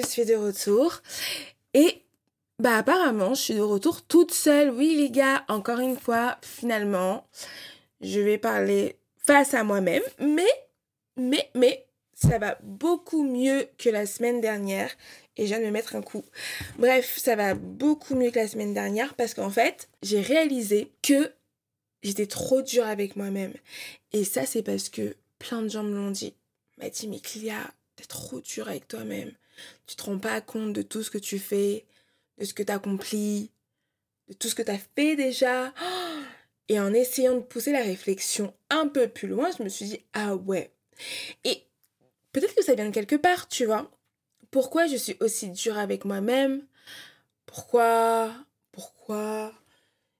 je suis de retour. Et bah apparemment, je suis de retour toute seule. Oui les gars, encore une fois, finalement, je vais parler face à moi-même. Mais, mais, mais, ça va beaucoup mieux que la semaine dernière. Et je viens de me mettre un coup. Bref, ça va beaucoup mieux que la semaine dernière parce qu'en fait, j'ai réalisé que j'étais trop dure avec moi-même. Et ça, c'est parce que plein de gens me l'ont dit. M'a dit, mais Clia, t'es trop dure avec toi-même. Tu te rends pas compte de tout ce que tu fais, de ce que tu accomplis, de tout ce que tu as fait déjà. Et en essayant de pousser la réflexion un peu plus loin, je me suis dit, ah ouais. Et peut-être que ça vient de quelque part, tu vois. Pourquoi je suis aussi dure avec moi-même? Pourquoi? Pourquoi?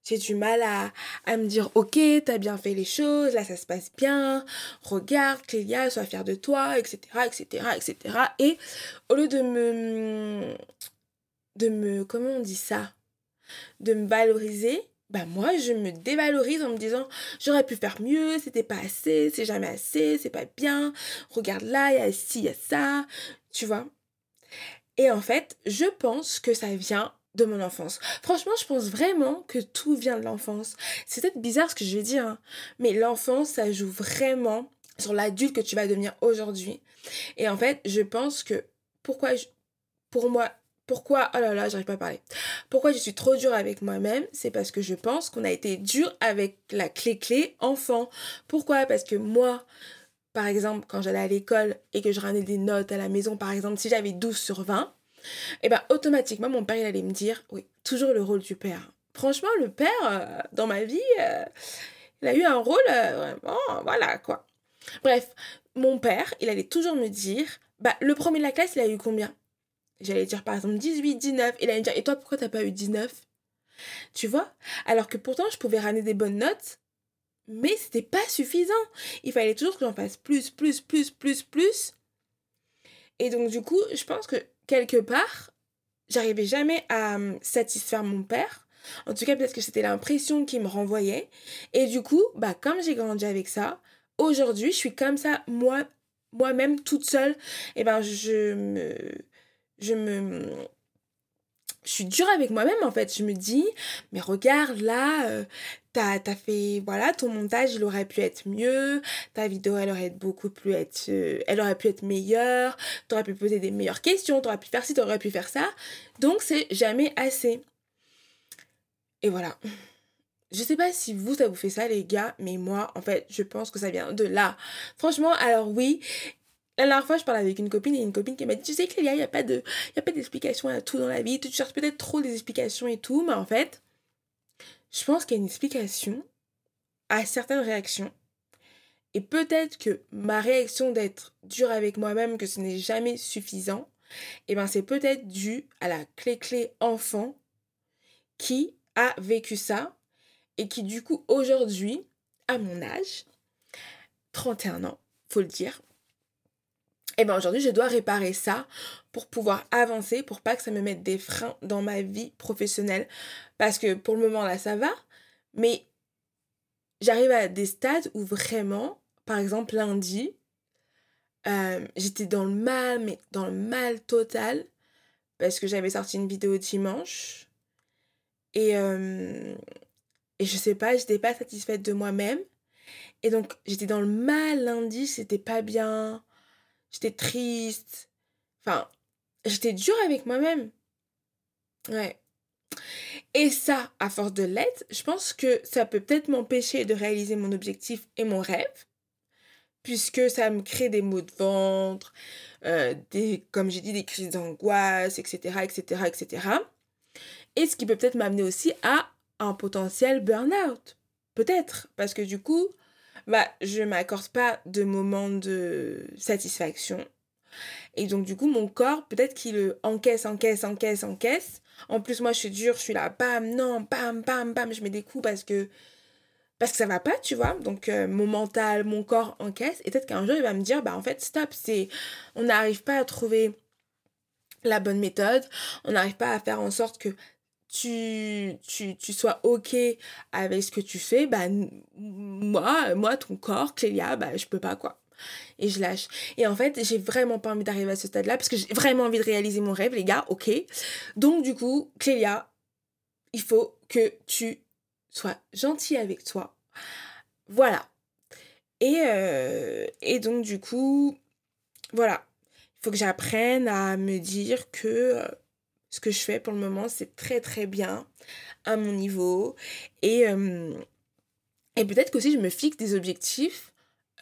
J'ai du mal à, me dire ok t'as bien fait les choses là ça se passe bien. Regarde Clélia sois fière de toi etc etc etc et au lieu de me de me comment on dit ça? De me valoriser bah moi je me dévalorise en me disant j'aurais pu faire mieux c'était pas assez c'est jamais assez c'est pas bien. Regarde là il y a ci il y a ça tu vois. Et en fait je pense que ça vient de mon enfance. Franchement, je pense vraiment que tout vient de l'enfance. C'est peut-être bizarre ce que je vais dire, hein, mais l'enfance, ça joue vraiment sur l'adulte que tu vas devenir aujourd'hui. Et en fait, je pense que pourquoi, pour moi, pourquoi, oh là là, j'arrive pas à parler. Pourquoi je suis trop dure avec moi-même, c'est parce que je pense qu'on a été dur avec la clé-clé enfant. Pourquoi? Parce que moi, par exemple, quand j'allais à l'école et que je ramenais des notes à la maison, par exemple, si j'avais 12 sur 20, et bien automatiquement mon père il allait me dire oui toujours le rôle du père. Franchement le père euh, dans ma vie euh, il a eu un rôle euh, vraiment voilà quoi. Bref mon père il allait toujours me dire bah le premier de la classe il a eu combien? J'allais dire par exemple 18 19 il allait me dire et toi pourquoi t'as pas eu 19 tu vois? Alors que pourtant je pouvais ramener des bonnes notes mais c'était pas suffisant. Il fallait toujours que j'en fasse plus plus plus plus plus. Et donc du coup je pense que quelque part, j'arrivais jamais à hum, satisfaire mon père. En tout cas, peut-être que c'était l'impression qu'il me renvoyait. Et du coup, bah, comme j'ai grandi avec ça, aujourd'hui, je suis comme ça, moi, moi-même, toute seule. Et ben, je me, je me, je suis dure avec moi-même, en fait. Je me dis, mais regarde, là, euh, t'as as fait, voilà, ton montage, il aurait pu être mieux, ta vidéo, elle aurait beaucoup plus être, euh, elle aurait pu être meilleure, t'aurais pu poser des meilleures questions, t'aurais pu faire ci, t'aurais pu faire ça. Donc, c'est jamais assez. Et voilà. Je sais pas si vous, ça vous fait ça, les gars, mais moi, en fait, je pense que ça vient de là. Franchement, alors oui, la dernière fois, je parlais avec une copine et une copine qui m'a dit Tu sais, Clélia, il n'y a pas d'explication à tout dans la vie. Tu cherches peut-être trop des explications et tout, mais en fait, je pense qu'il y a une explication à certaines réactions. Et peut-être que ma réaction d'être dure avec moi-même, que ce n'est jamais suffisant, et eh ben c'est peut-être dû à la clé-clé enfant qui a vécu ça et qui du coup aujourd'hui, à mon âge, 31 ans, faut le dire, et eh ben aujourd'hui je dois réparer ça pour pouvoir avancer, pour pas que ça me mette des freins dans ma vie professionnelle. Parce que pour le moment là ça va, mais j'arrive à des stades où vraiment, par exemple lundi, euh, j'étais dans le mal, mais dans le mal total, parce que j'avais sorti une vidéo dimanche. Et, euh, et je sais pas, j'étais pas satisfaite de moi-même. Et donc j'étais dans le mal lundi, c'était pas bien j'étais triste. Enfin, j'étais dure avec moi-même. Ouais. Et ça, à force de l'être, je pense que ça peut peut-être m'empêcher de réaliser mon objectif et mon rêve, puisque ça me crée des maux de ventre, euh, des, comme j'ai dit, des crises d'angoisse, etc., etc., etc. Et ce qui peut peut-être m'amener aussi à un potentiel burn-out. Peut-être, parce que du coup, bah, je m'accorde pas de moments de satisfaction. Et donc, du coup, mon corps, peut-être qu'il encaisse, encaisse, encaisse, encaisse. En plus, moi, je suis dure, je suis là, bam, non, bam, bam, bam, je mets des coups parce que, parce que ça va pas, tu vois. Donc, euh, mon mental, mon corps encaisse. Et peut-être qu'un jour, il va me dire, bah, en fait, stop, c'est, on n'arrive pas à trouver la bonne méthode. On n'arrive pas à faire en sorte que tu, sois ok avec ce que tu fais, bah, moi, moi, ton corps, Clélia, bah, je peux pas, quoi. et je lâche. Et en fait, j'ai vraiment pas envie d'arriver à ce stade-là parce que j'ai vraiment envie de réaliser mon rêve, les gars, ok. Donc, du coup, Clélia, il faut que tu sois gentil avec toi. Voilà. Et, euh, et donc, du coup, voilà. Il faut que j'apprenne à me dire que euh, ce que je fais pour le moment, c'est très très bien à mon niveau. Et, euh, et peut-être qu'aussi je me fixe des objectifs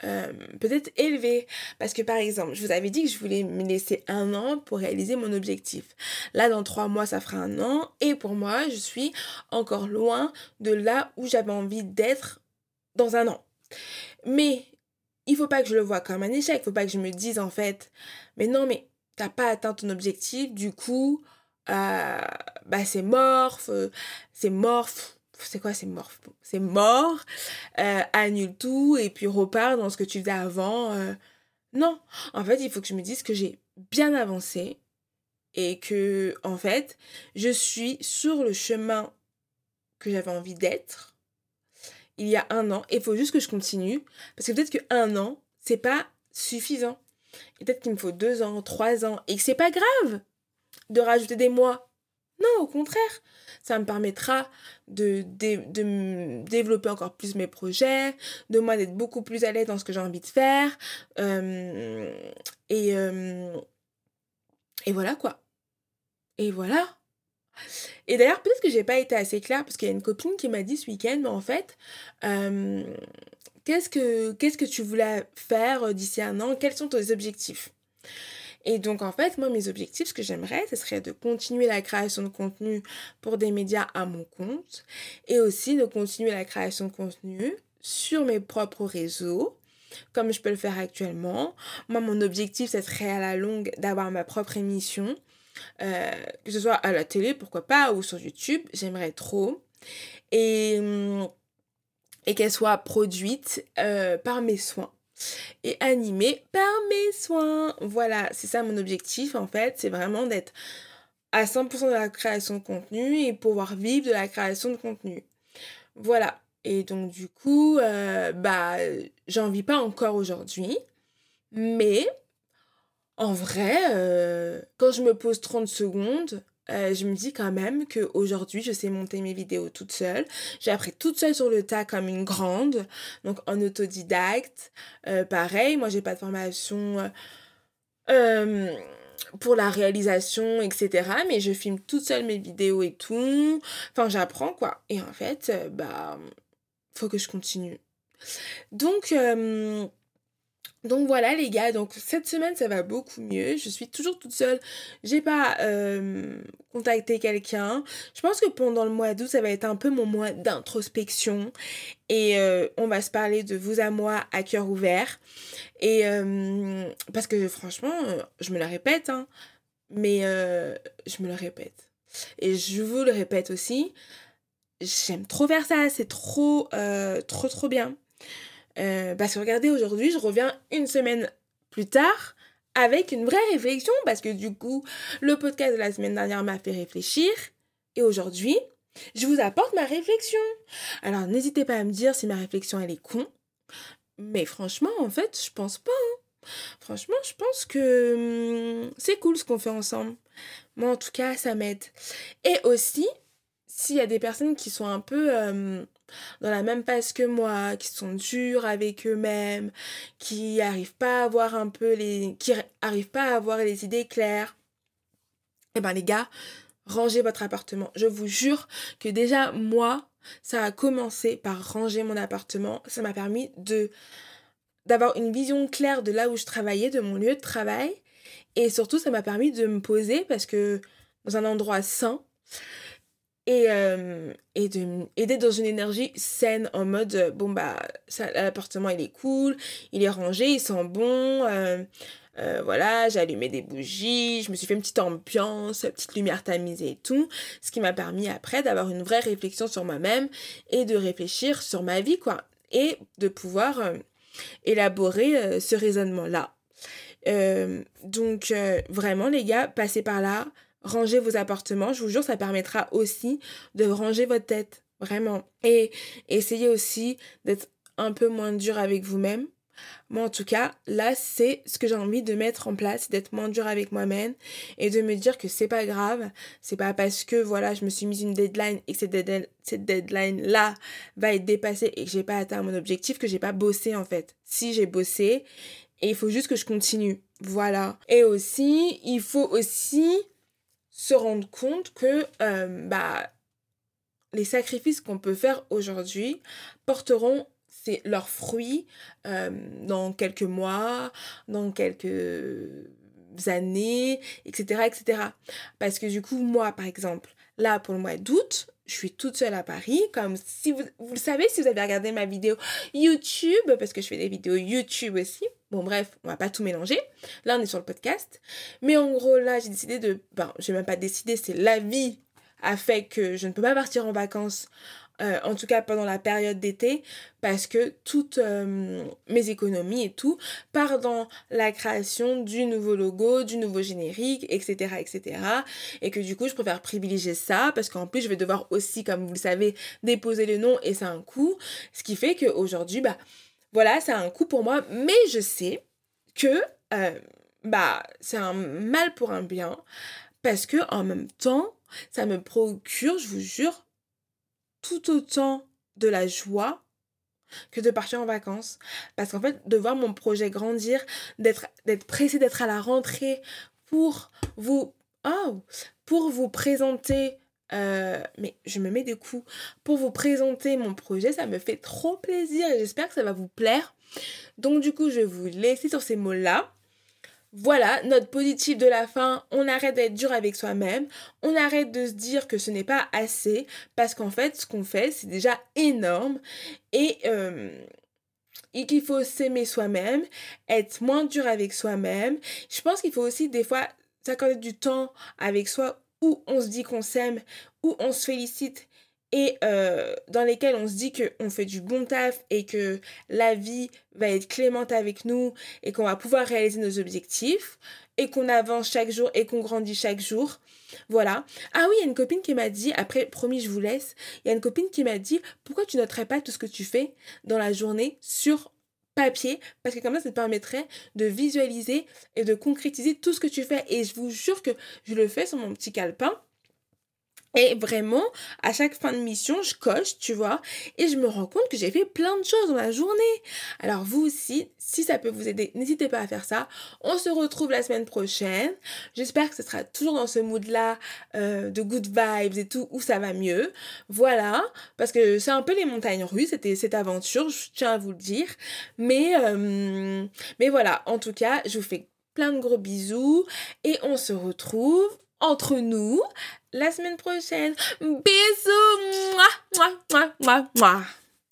euh, peut-être élevés. Parce que par exemple, je vous avais dit que je voulais me laisser un an pour réaliser mon objectif. Là, dans trois mois, ça fera un an. Et pour moi, je suis encore loin de là où j'avais envie d'être dans un an. Mais il faut pas que je le vois comme un échec. Il faut pas que je me dise en fait, mais non, mais t'as pas atteint ton objectif. Du coup, euh, bah c'est mort, c'est mort, c'est quoi c'est mort C'est mort, euh, annule tout et puis repars dans ce que tu faisais avant. Euh. Non, en fait, il faut que je me dise que j'ai bien avancé et que, en fait, je suis sur le chemin que j'avais envie d'être il y a un an. Et il faut juste que je continue. Parce que peut-être que un an, c'est pas suffisant. Peut-être qu'il me faut deux ans, trois ans. Et que c'est pas grave de rajouter des mois. Non, au contraire, ça me permettra de, développer encore plus mes projets, de moi d'être beaucoup plus à l'aise dans ce que j'ai envie de faire. Euh, et, euh, et voilà quoi. Et voilà. Et d'ailleurs, peut-être que j'ai pas été assez claire parce qu'il y a une copine qui m'a dit ce week-end, mais en fait, euh, qu'est-ce que qu'est-ce que tu voulais faire d'ici un an? Quels sont tes objectifs? Et donc, en fait, moi, mes objectifs, ce que j'aimerais, ce serait de continuer la création de contenu pour des médias à mon compte et aussi de continuer la création de contenu sur mes propres réseaux comme je peux le faire actuellement. Moi, mon objectif, ce serait à la longue d'avoir ma propre émission, euh, que ce soit à la télé, pourquoi pas, ou sur YouTube, j'aimerais trop. Et, et qu'elle soit produite euh, par mes soins et animé par mes soins. Voilà, c'est ça mon objectif en fait, c'est vraiment d'être à 100% de la création de contenu et pouvoir vivre de la création de contenu. Voilà. Et donc du coup, euh, bah, j'en vis pas encore aujourd'hui, mais en vrai, euh, quand je me pose 30 secondes, euh, je me dis quand même qu'aujourd'hui, je sais monter mes vidéos toute seule. J'ai appris toute seule sur le tas comme une grande, donc en autodidacte. Euh, pareil, moi, j'ai pas de formation euh, pour la réalisation, etc. Mais je filme toute seule mes vidéos et tout. Enfin, j'apprends, quoi. Et en fait, bah, faut que je continue. Donc, donc voilà les gars, donc cette semaine ça va beaucoup mieux. Je suis toujours toute seule. J'ai pas euh, contacté quelqu'un. Je pense que pendant le mois d'août ça va être un peu mon mois d'introspection. Et euh, on va se parler de vous à moi à cœur ouvert. Et euh, parce que franchement, je me le répète, hein, mais je me le répète. Et je vous le répète aussi. J'aime trop faire ça, c'est trop, trop, trop bien. Euh, parce que regardez, aujourd'hui, je reviens une semaine plus tard avec une vraie réflexion parce que du coup, le podcast de la semaine dernière m'a fait réfléchir et aujourd'hui, je vous apporte ma réflexion. Alors, n'hésitez pas à me dire si ma réflexion elle est con, mais franchement, en fait, je pense pas. Hein. Franchement, je pense que hum, c'est cool ce qu'on fait ensemble. Moi, en tout cas, ça m'aide. Et aussi, s'il y a des personnes qui sont un peu hum, dans la même phase que moi, qui sont durs avec eux-mêmes, qui arrivent pas à avoir un peu les, qui arrivent pas à avoir les idées claires, eh ben les gars, rangez votre appartement. Je vous jure que déjà moi, ça a commencé par ranger mon appartement. Ça m'a permis de d'avoir une vision claire de là où je travaillais, de mon lieu de travail. Et surtout, ça m'a permis de me poser parce que dans un endroit sain, et, euh, et de d'être dans une énergie saine en mode euh, bon bah l'appartement il est cool il est rangé il sent bon euh, voilà j'ai allumé des bougies je me suis fait une petite ambiance petite lumière tamisée et tout ce qui m'a permis après d'avoir une vraie réflexion sur moi-même et de réfléchir sur ma vie quoi et de pouvoir élaborer ce raisonnement là donc vraiment les gars passez par là ranger vos appartements. Je vous jure, ça permettra aussi de ranger votre tête, vraiment. Et essayez aussi d'être un peu moins dur avec vous-même. Moi, en tout cas, là, c'est ce que j'ai envie de mettre en place, d'être moins dur avec moi-même et de me dire que c'est pas grave. C'est pas parce que, voilà, je me suis mise une deadline et que cette deadline-là va être dépassée et que j'ai pas atteint mon objectif que j'ai pas bossé, en fait. Si j'ai bossé, il faut juste que je continue. Voilà. Et aussi, il faut aussi se rendre compte que, euh, bah, les sacrifices qu'on peut faire aujourd'hui porteront c'est leurs fruits euh, dans quelques mois, dans quelques années, etc., etc. Parce que du coup, moi, par exemple, là, pour le mois d'août, je suis toute seule à Paris, comme si vous, vous le savez, si vous avez regardé ma vidéo YouTube, parce que je fais des vidéos YouTube aussi. Bon, bref, on va pas tout mélanger. Là, on est sur le podcast. Mais en gros, là, j'ai décidé de... Ben, j'ai même pas décidé, c'est la vie a fait que je ne peux pas partir en vacances euh, en tout cas pendant la période d'été, parce que toutes euh, mes économies et tout partent dans la création du nouveau logo, du nouveau générique, etc., etc. Et que du coup, je préfère privilégier ça, parce qu'en plus, je vais devoir aussi, comme vous le savez, déposer le nom et c'est un coût. Ce qui fait qu'aujourd'hui, bah, voilà, c'est un coût pour moi, mais je sais que, euh, bah, c'est un mal pour un bien, parce que en même temps, ça me procure, je vous jure, tout autant de la joie que de partir en vacances. Parce qu'en fait, de voir mon projet grandir, d'être, pressé d'être à la rentrée pour vous, oh, vous présenter, euh, mais je me mets des coups, pour vous présenter mon projet, ça me fait trop plaisir et j'espère que ça va vous plaire. Donc du coup, je vais vous laisser sur ces mots-là voilà, notre positif de la fin, on arrête d'être dur avec soi-même, on arrête de se dire que ce n'est pas assez, parce qu'en fait, ce qu'on fait, c'est déjà énorme, et, euh, et qu'il faut s'aimer soi-même, être moins dur avec soi-même. Je pense qu'il faut aussi des fois s'accorder du temps avec soi où on se dit qu'on s'aime, où on se félicite et euh, dans lesquels on se dit qu'on fait du bon taf et que la vie va être clémente avec nous et qu'on va pouvoir réaliser nos objectifs et qu'on avance chaque jour et qu'on grandit chaque jour. Voilà. Ah oui, il y a une copine qui m'a dit, après, promis, je vous laisse, il y a une copine qui m'a dit, pourquoi tu noterais pas tout ce que tu fais dans la journée sur papier? Parce que comme ça ça te permettrait de visualiser et de concrétiser tout ce que tu fais et je vous jure que je le fais sur mon petit calepin et vraiment, à chaque fin de mission, je coche, tu vois, et je me rends compte que j'ai fait plein de choses dans la journée. Alors vous aussi, si ça peut vous aider, n'hésitez pas à faire ça. On se retrouve la semaine prochaine. J'espère que ce sera toujours dans ce mood-là euh, de good vibes et tout, où ça va mieux. Voilà, parce que c'est un peu les montagnes russes, c'était cette aventure, je tiens à vous le dire. Mais, euh, mais voilà, en tout cas, je vous fais plein de gros bisous et on se retrouve entre nous la semaine prochaine. Bisous. Mouah, mouah, mouah.